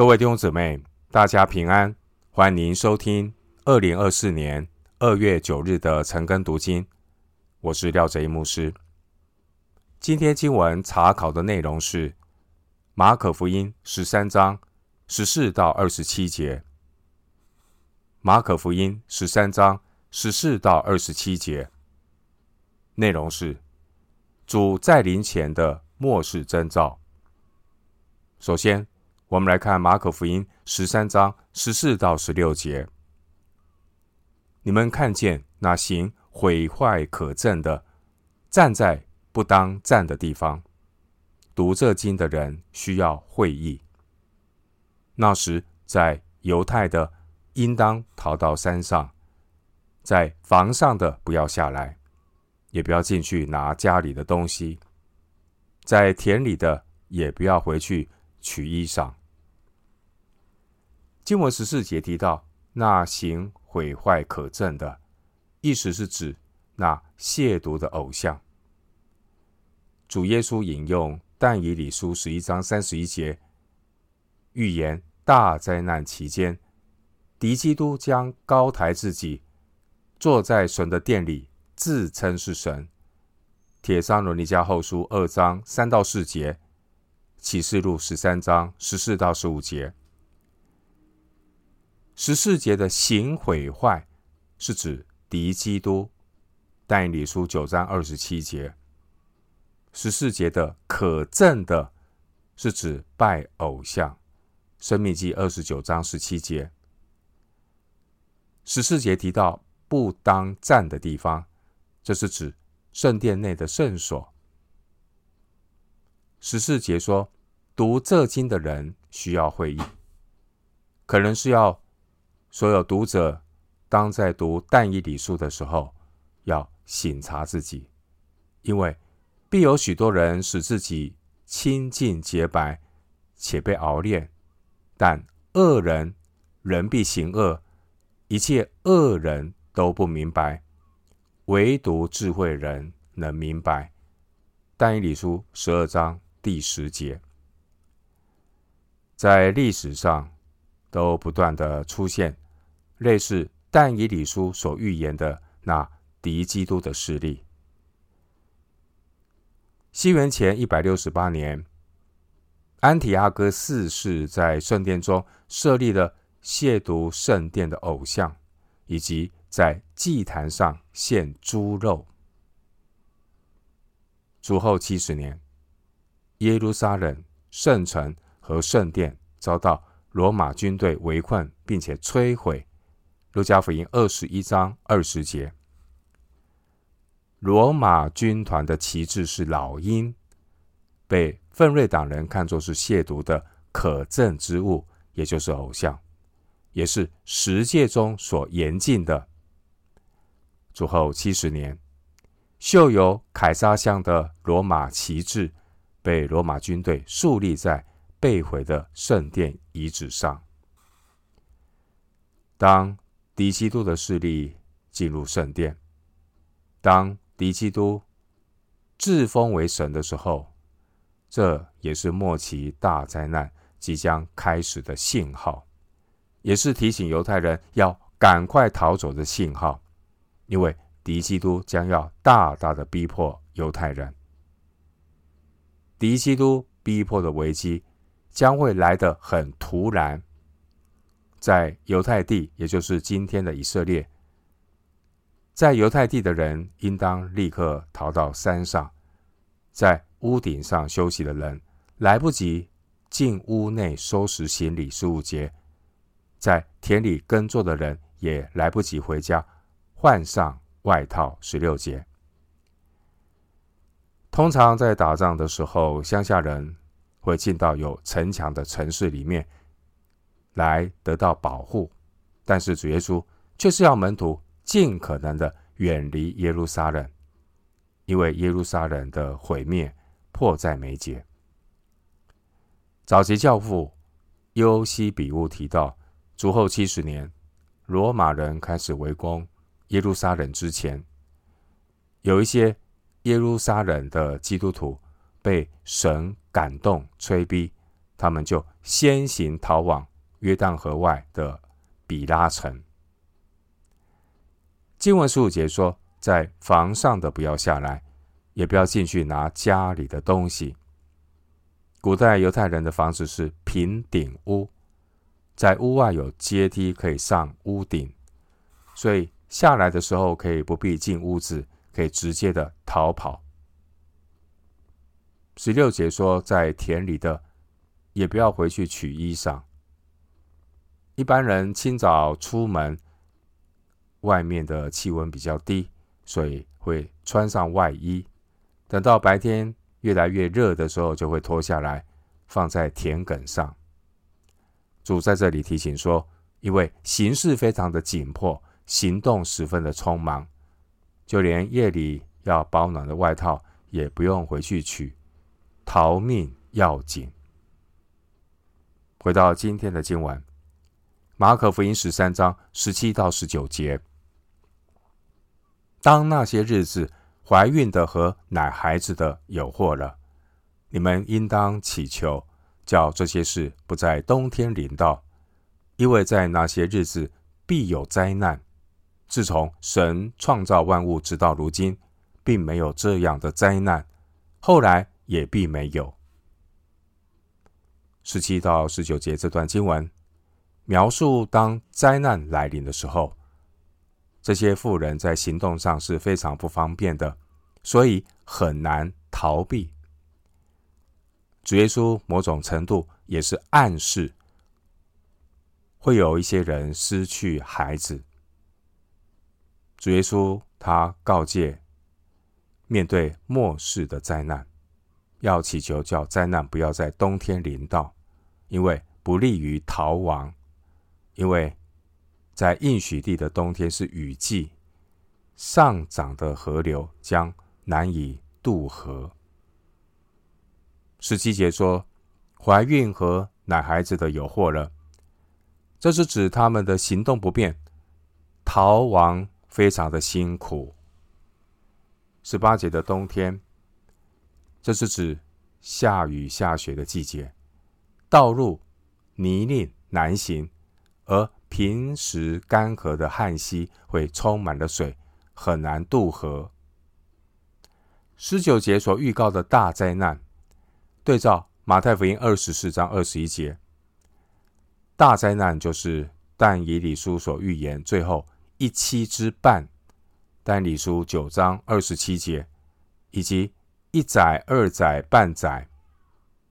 各位弟兄姊妹，大家平安，欢迎收听二零二四年二月九日的晨更读经。我是廖哲一牧师。今天经文查考的内容是马可福音十三章十四到二十七节。马可福音十三章十四到二十七节，内容是主再临前的末世征兆。首先，我们来看马可福音十三章十四到十六节。你们看见那行毁坏可憎的，站在不当站的地方，读这经的人需要会意。那时，在犹太的应当逃到山上，在房上的不要下来，也不要进去拿家里的东西，在田里的也不要回去取衣裳。经文十四节提到，那行毁坏可憎的，意思是指那亵渎的偶像。主耶稣引用但以理书十一章三十一节，预言大灾难期间，敌基督将高抬自己，坐在神的殿里，自称是神。帖撒罗尼迦后书二章三到四节，启示录十三章十四到十五节。十四节的行毁坏是指敌基督，但以理书九章二十七节。十四节的可憎的是指拜偶像，生命记二十九章十七节。十四节提到不当站的地方，这是指圣殿内的圣所。十四节说，读这经的人需要会意，可能是要。所有读者当在读但以理书的时候，要省察自己，因为必有许多人使自己清净洁白，且被熬炼；但恶人人必行恶，一切恶人都不明白，唯独智慧人能明白。但以理书十二章第十节，在历史上都不断的出现。类似但以理书所预言的那敌基督的势力。西元前一百六十八年，安提阿哥四世在圣殿中设立了亵渎圣殿的偶像，以及在祭坛上献猪肉。主后七十年，耶路撒冷圣城和圣殿遭到罗马军队围困，并且摧毁。路加福音二十一章二十节，罗马军团的旗帜是老鹰，被奋锐党人看作是亵渎的可憎之物，也就是偶像，也是十诫中所严禁的。主后七十年，绣有凯撒像的罗马旗帜被罗马军队树立在被毁的圣殿遗址上。当敌基督的势力进入圣殿。当敌基督自封为神的时候，这也是末期大灾难即将开始的信号，也是提醒犹太人要赶快逃走的信号，因为敌基督将要大大的逼迫犹太人。敌基督逼迫的危机将会来得很突然。在犹太地，也就是今天的以色列，在犹太地的人应当立刻逃到山上，在屋顶上休息的人来不及进屋内收拾行李十五节，在田里耕作的人也来不及回家换上外套十六节。通常在打仗的时候，乡下人会进到有城墙的城市里面。来得到保护，但是主耶稣却是要门徒尽可能的远离耶路撒冷，因为耶路撒冷的毁灭迫在眉睫。早期教父优西比乌提到，主后七十年，罗马人开始围攻耶路撒冷之前，有一些耶路撒冷的基督徒被神感动催逼，他们就先行逃往约旦河外的比拉城。经文十五节说，在房上的不要下来，也不要进去拿家里的东西。古代犹太人的房子是平顶屋，在屋外有阶梯可以上屋顶，所以下来的时候可以不必进屋子，可以直接的逃跑。十六节说，在田里的也不要回去取衣裳。一般人清早出门。外面的气温比较低，所以会穿上外衣。等到白天越来越热的时候，就会脱下来放在田埂上。主在这里提醒说，因为形势非常的紧迫，行动十分的匆忙，就连夜里要保暖的外套也不用回去取，逃命要紧。回到今天的经文，马可福音十三章十七到十九节。当那些日子，怀孕的和奶孩子的有祸了，你们应当祈求，叫这些事不在冬天临到，因为在那些日子必有灾难。自从神创造万物直到如今，并没有这样的灾难，后来也必没有。十七到十九节这段经文描述，当灾难来临的时候。这些富人在行动上是非常不方便的，所以很难逃避。主耶稣某种程度也是暗示，会有一些人失去孩子。主耶稣他告诫，面对末世的灾难，要祈求叫灾难不要在冬天临到，因为不利于逃亡，因为。在应许地的冬天是雨季，上涨的河流将难以渡河。十七节说，怀孕和奶孩子的有祸了，这是指他们的行动不便，逃亡非常的辛苦。十八节的冬天，这是指下雨下雪的季节，道路泥泞难行，而平时干涸的旱溪会充满了水，很难渡河。十九节所预告的大灾难，对照马太福音二十四章二十一节，大灾难就是但以理书所预言最后一期之半，但以理书九章二十七节，以及一载、二载、半载，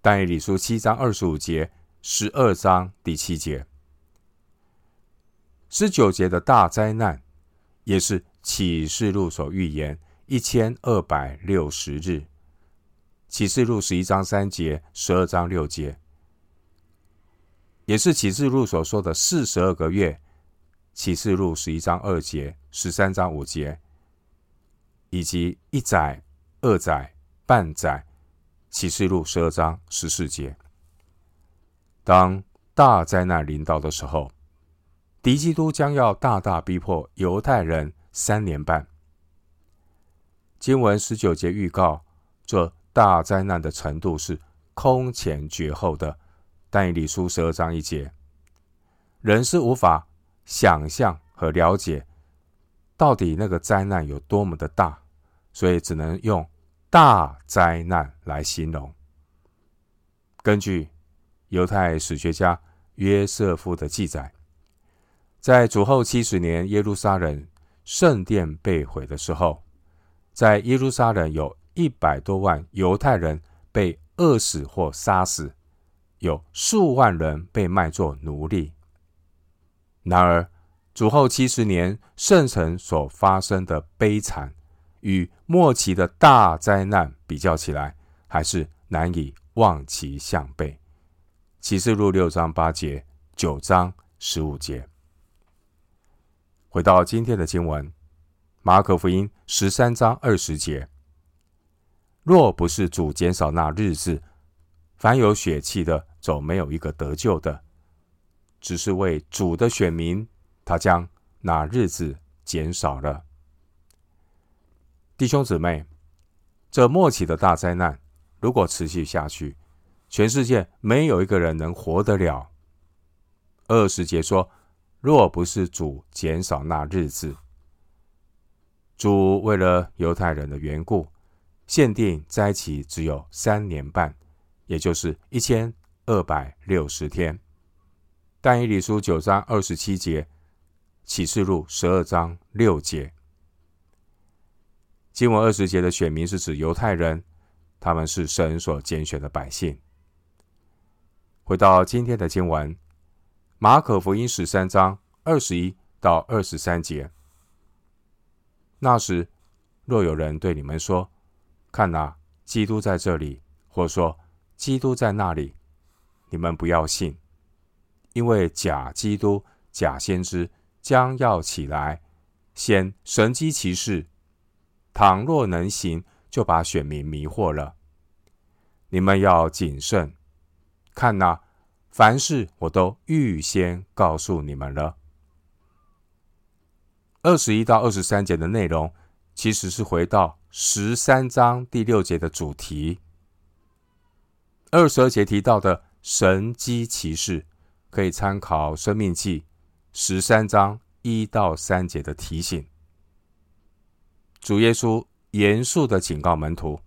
但以理书七章二十五节、十二章第七节。十九节的大灾难，也是启示录所预言一千二百六十日。启示录十一章三节、十二章六节，也是启示录所说的四十二个月。启示录十一章二节、十三章五节，以及一载、二载、半载。启示录十二章十四节，当大灾难临到的时候。敌基督将要大大逼迫犹太人三年半。经文十九节预告，这大灾难的程度是空前绝后的。但以理书十二章一节，人是无法想象和了解到底那个灾难有多么的大，所以只能用大灾难来形容。根据犹太史学家约瑟夫的记载。在主后七十年，耶路撒冷圣殿被毁的时候，在耶路撒冷有一百多万犹太人被饿死或杀死，有数万人被卖作奴隶。然而，主后七十年圣城所发生的悲惨，与末期的大灾难比较起来，还是难以望其项背。启示录六章八节，九章十五节。回到今天的经文，马可福音十三章二十节：若不是主减少那日子，凡有血气的，总没有一个得救的。只是为主的选民，他将那日子减少了。弟兄姊妹，这末期的大灾难，如果持续下去，全世界没有一个人能活得了。二十节说，若不是主减少那日子，主为了犹太人的缘故，限定灾期只有三年半，也就是一千二百六十天。但以理书九章二十七节，启示录十二章六节。经文二十节的选民是指犹太人，他们是神所拣选的百姓。回到今天的经文，马可福音十三章二十一到二十三节。那时，若有人对你们说：“看哪，基督在这里！”或说：“基督在那里！”你们不要信，因为假基督、假先知将要起来，显神迹奇事。倘若能行，就把选民迷惑了。你们要谨慎，看哪，凡事我都预先告诉你们了。二十一到二十三节的内容，其实是回到十三章第六节的主题。二十二节提到的神迹奇事，可以参考《生命记》十三章一到三节的提醒。主耶稣严肃的警告门徒，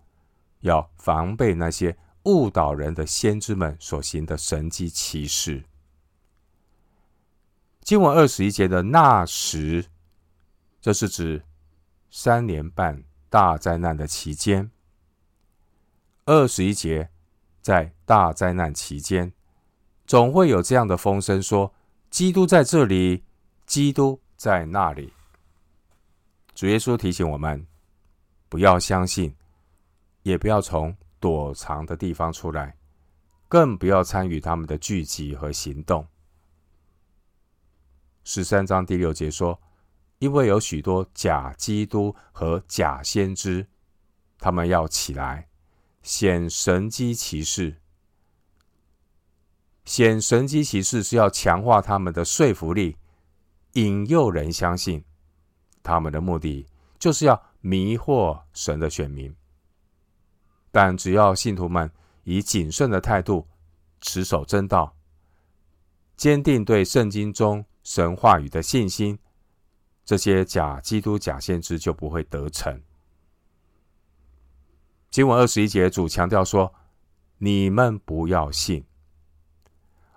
要防备那些误导人的先知们所行的神迹奇事。经文二十一节的那时，这是指三年半大灾难的期间。二十一节，在大灾难期间，总会有这样的风声说：基督在这里，基督在那里。主耶稣提醒我们，不要相信，也不要从躲藏的地方出来，更不要参与他们的聚集和行动。十三章第六节说：“因为有许多假基督和假先知，他们要起来，显神迹奇事。显神迹奇事是要强化他们的说服力，引诱人相信。”他们的目的就是要迷惑神的选民，但只要信徒们以谨慎的态度持守真道，坚定对圣经中神话语的信心，这些假基督、假先知就不会得逞。经文二十一节，主强调说：“你们不要信。”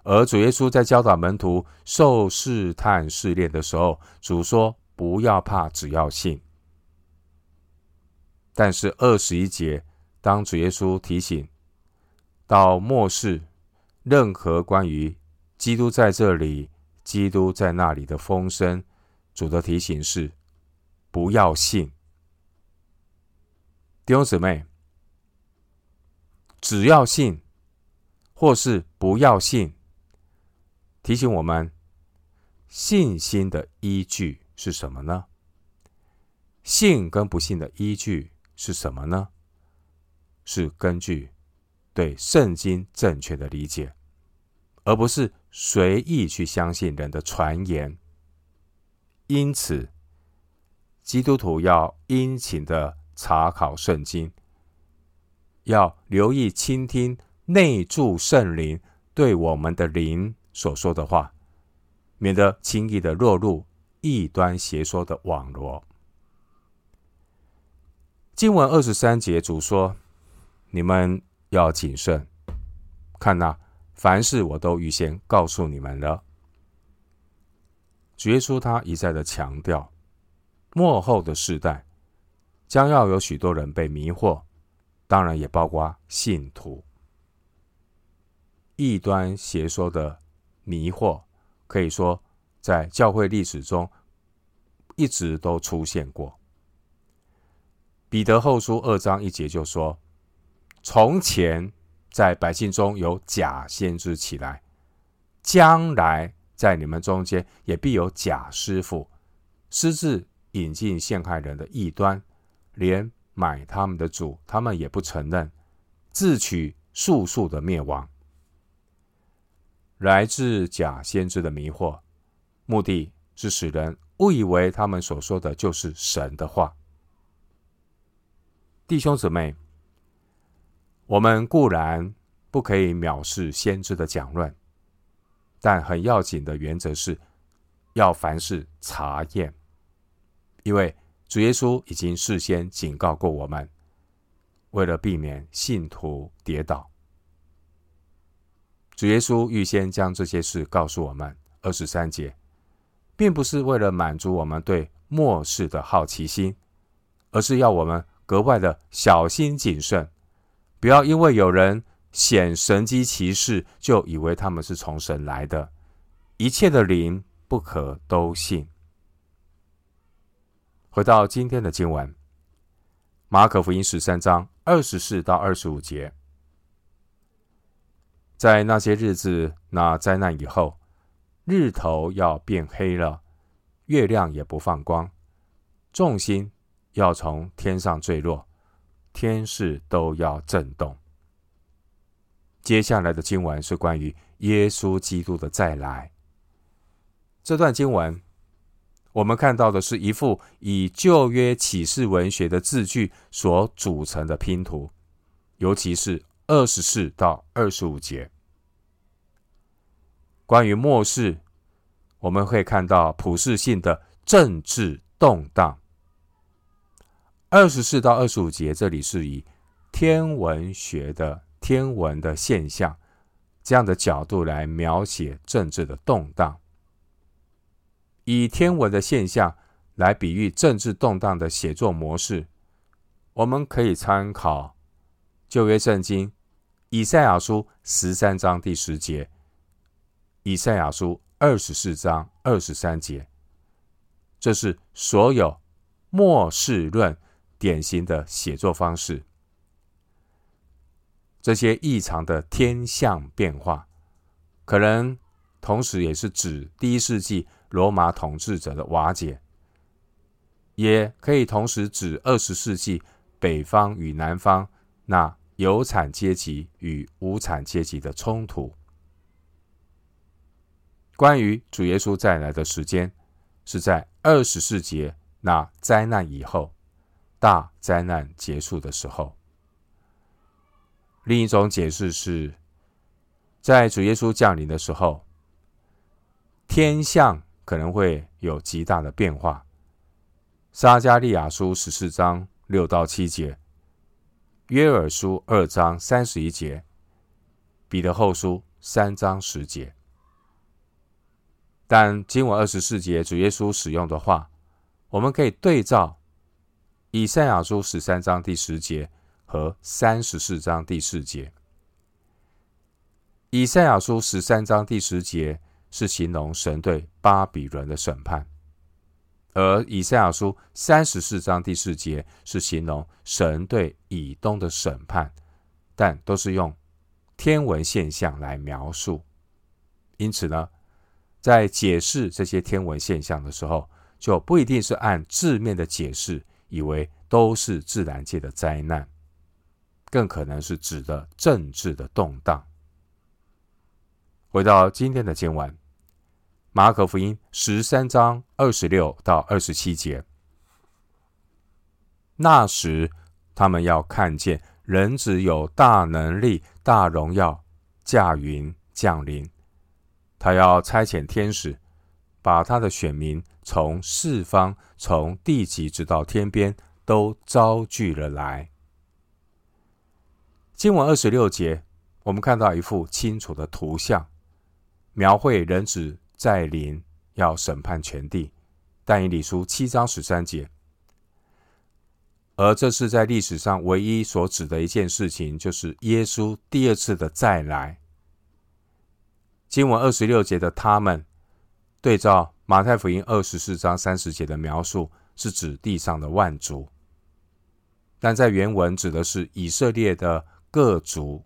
而主耶稣在教导门徒受试探试炼的时候，主说。不要怕，只要信。但是二十一节，当主耶稣提醒到末世，任何关于基督在这里、基督在那里的风声，主的提醒是不要信。弟兄姊妹，只要信，或是不要信，提醒我们信心的依据。是什么呢？信跟不信的依据是什么呢？是根据对圣经正确的理解，而不是随意去相信人的传言。因此，基督徒要殷勤的查考圣经，要留意倾听内住圣灵对我们的灵所说的话，免得轻易的落入。异端邪说的网罗。经文二十三节，主说：“你们要谨慎，看呐，凡事我都预先告诉你们了。”主耶稣他一再的强调，末后的世代将要有许多人被迷惑，当然也包括信徒。异端邪说的迷惑，可以说。在教会历史中，一直都出现过。彼得后书二章一节就说：“从前在百姓中有假先知起来，将来在你们中间也必有假师傅，私自引进陷害人的异端，连买他们的主，他们也不承认，自取速速的灭亡。来自假先知的迷惑。”目的是使人误以为他们所说的就是神的话。弟兄姊妹，我们固然不可以藐视先知的讲论，但很要紧的原则是，要凡事查验，因为主耶稣已经事先警告过我们，为了避免信徒跌倒，主耶稣预先将这些事告诉我们。二十三节，并不是为了满足我们对末世的好奇心，而是要我们格外的小心谨慎，不要因为有人显神迹奇事，就以为他们是从神来的。一切的灵不可都信。回到今天的经文，马可福音十三章二十四到二十五节，在那些日子，那灾难以后。日头要变黑了，月亮也不放光，众星要从天上坠落，天势都要震动。接下来的经文是关于耶稣基督的再来。这段经文，我们看到的是一幅以旧约启示文学的字句所组成的拼图，尤其是二十四到二十五节。关于末世，我们会看到普世性的政治动荡。二十四到二十五节，这里是以天文学的天文的现象这样的角度来描写政治的动荡，以天文的现象来比喻政治动荡的写作模式，我们可以参考旧约圣经以赛亚书十三章第十节。以赛亚书二十四章二十三节，这是所有末世论典型的写作方式。这些异常的天象变化，可能同时也是指第一世纪罗马统治者的瓦解，也可以同时指二十世纪北方与南方那有产阶级与无产阶级的冲突。关于主耶稣再来的时间，是在二十四节那灾难以后，大灾难结束的时候。另一种解释是，在主耶稣降临的时候，天象可能会有极大的变化。撒迦利亚书十四章六到七节，约珥书二章三十一节，彼得后书三章十节。但经文二十四节，主耶稣使用的话，我们可以对照以赛亚书十三章第十节和三十四章第四节。以赛亚书十三章第十节是形容神对巴比伦的审判，而以赛亚书三十四章第四节是形容神对以东的审判，但都是用天文现象来描述。因此呢，在解释这些天文现象的时候，就不一定是按字面的解释，以为都是自然界的灾难，更可能是指的政治的动荡。回到今天的经文，马可福音十三章二十六到二十七节，那时他们要看见人子有大能力、大荣耀，驾云降临。他要差遣天使，把他的选民从四方、从地极直到天边，都招聚了来。经文二十六节，我们看到一幅清楚的图像，描绘人子再临，要审判全地。但以理书七章十三节，而这是在历史上唯一所指的一件事情，就是耶稣第二次的再来。经文二十六节的他们，对照马太福音二十四章三十节的描述，是指地上的万族，但在原文指的是以色列的各族，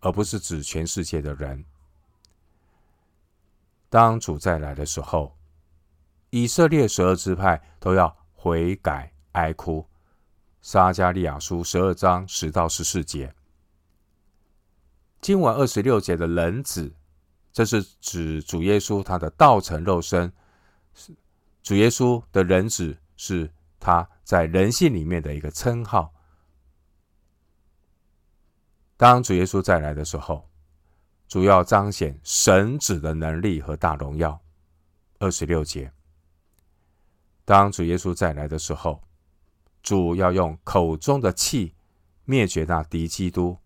而不是指全世界的人。当主再来的时候，以色列十二支派都要悔改哀哭。撒迦利亚书十二章十到十四节，经文二十六节的人子。这是指主耶稣他的道成肉身，是主耶稣的人子是他在人性里面的一个称号。当主耶稣再来的时候，主要彰显神子的能力和大荣耀。二十六节，当主耶稣再来的时候，主要用口中的气灭绝那敌基督，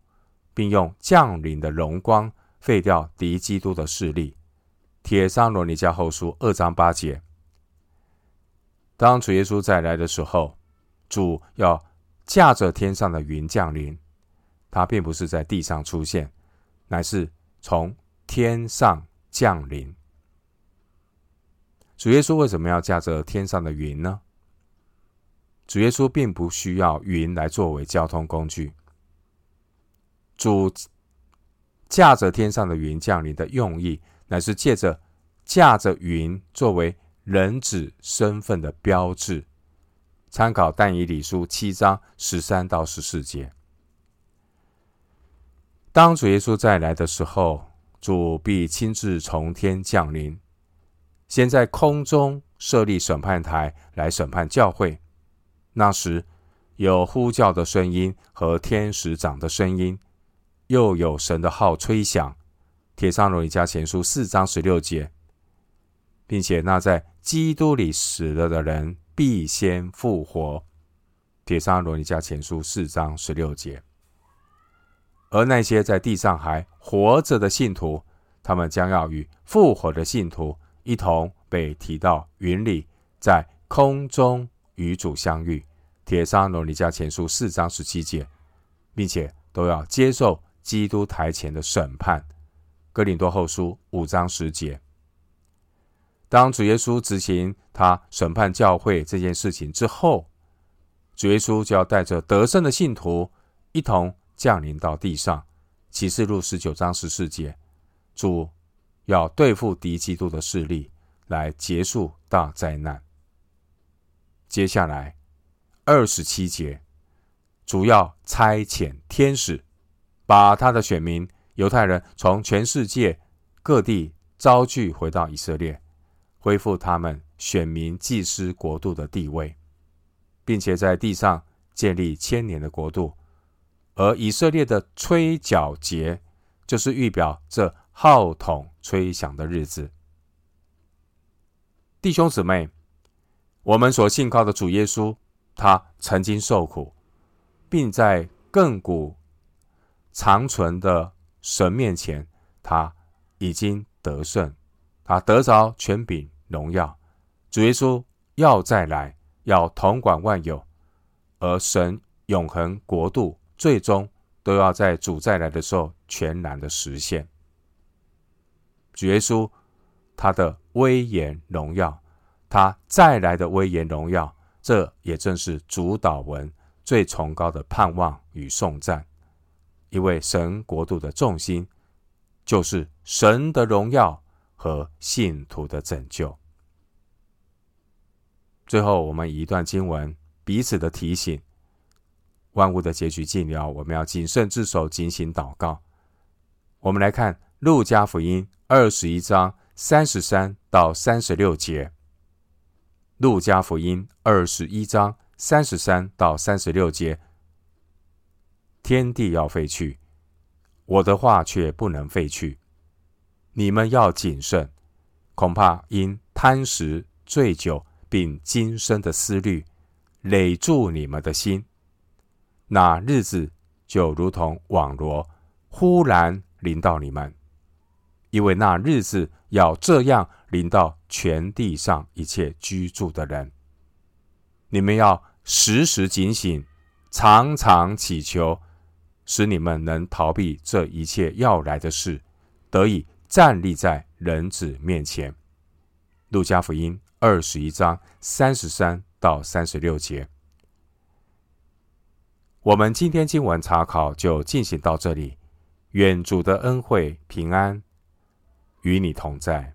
并用降临的荣光废掉敌基督的势力。帖撒罗尼迦后书二章八节。当主耶稣再来的时候，主要驾着天上的云降临，他并不是在地上出现，乃是从天上降临。主耶稣为什么要驾着天上的云呢？主耶稣并不需要云来作为交通工具。主驾着天上的云降临的用意，乃是借着驾着云作为人子身份的标志。参考但以理书七章十三到十四节。当主耶稣再来的时候，主必亲自从天降临，先在空中设立审判台来审判教会。那时有呼叫的声音和天使长的声音，又有神的号吹响。帖撒罗尼迦前书四章十六节，并且那在基督里死了的人必先复活。帖撒罗尼迦前书四章十六节。而那些在地上还活着的信徒，他们将要与复活的信徒一同被提到云里，在空中与主相遇。帖撒罗尼迦前书四章十七节，并且都要接受基督台前的审判。哥林多后书五章十节。当主耶稣执行他审判教会这件事情之后，主耶稣就要带着得胜的信徒一同。降临到地上，启示录十九章十四节，主要对付敌基督的势力，来结束大灾难。接下来二十七节，主要差遣天使，把他的选民犹太人从全世界各地招聚回到以色列，恢复他们选民祭司国度的地位，并且在地上建立千年的国度。而以色列的吹角节，就是预表这号筒吹响的日子。弟兄姊妹，我们所信靠的主耶稣，他曾经受苦，并在亘古长存的神面前，他已经得胜，他得着权柄荣耀。主耶稣要再来，要统管万有，而神永恒国度。最终都要在主再来的时候全然的实现。主耶稣他的威严荣耀，他再来的威严荣耀，这也正是主祷文最崇高的盼望与颂赞。因为神国度的重心就是神的荣耀和信徒的拯救。最后，我们以一段经文彼此的提醒。万物的结局近了，我们要谨慎自守，警醒祷告。我们来看路加福音二十一章三十三到三十六节。路加福音二十一章三十三到三十六节：天地要废去，我的话却不能废去。你们要谨慎，恐怕因贪食、醉酒，并今生的思虑，累住你们的心。那日子就如同网罗，忽然临到你们，因为那日子要这样临到全地上一切居住的人。你们要时时警醒，常常祈求，使你们能逃避这一切要来的事，得以站立在人子面前。路加福音二十一章三十三到三十六节。我们今天经文查考就进行到这里，愿主的恩惠平安与你同在。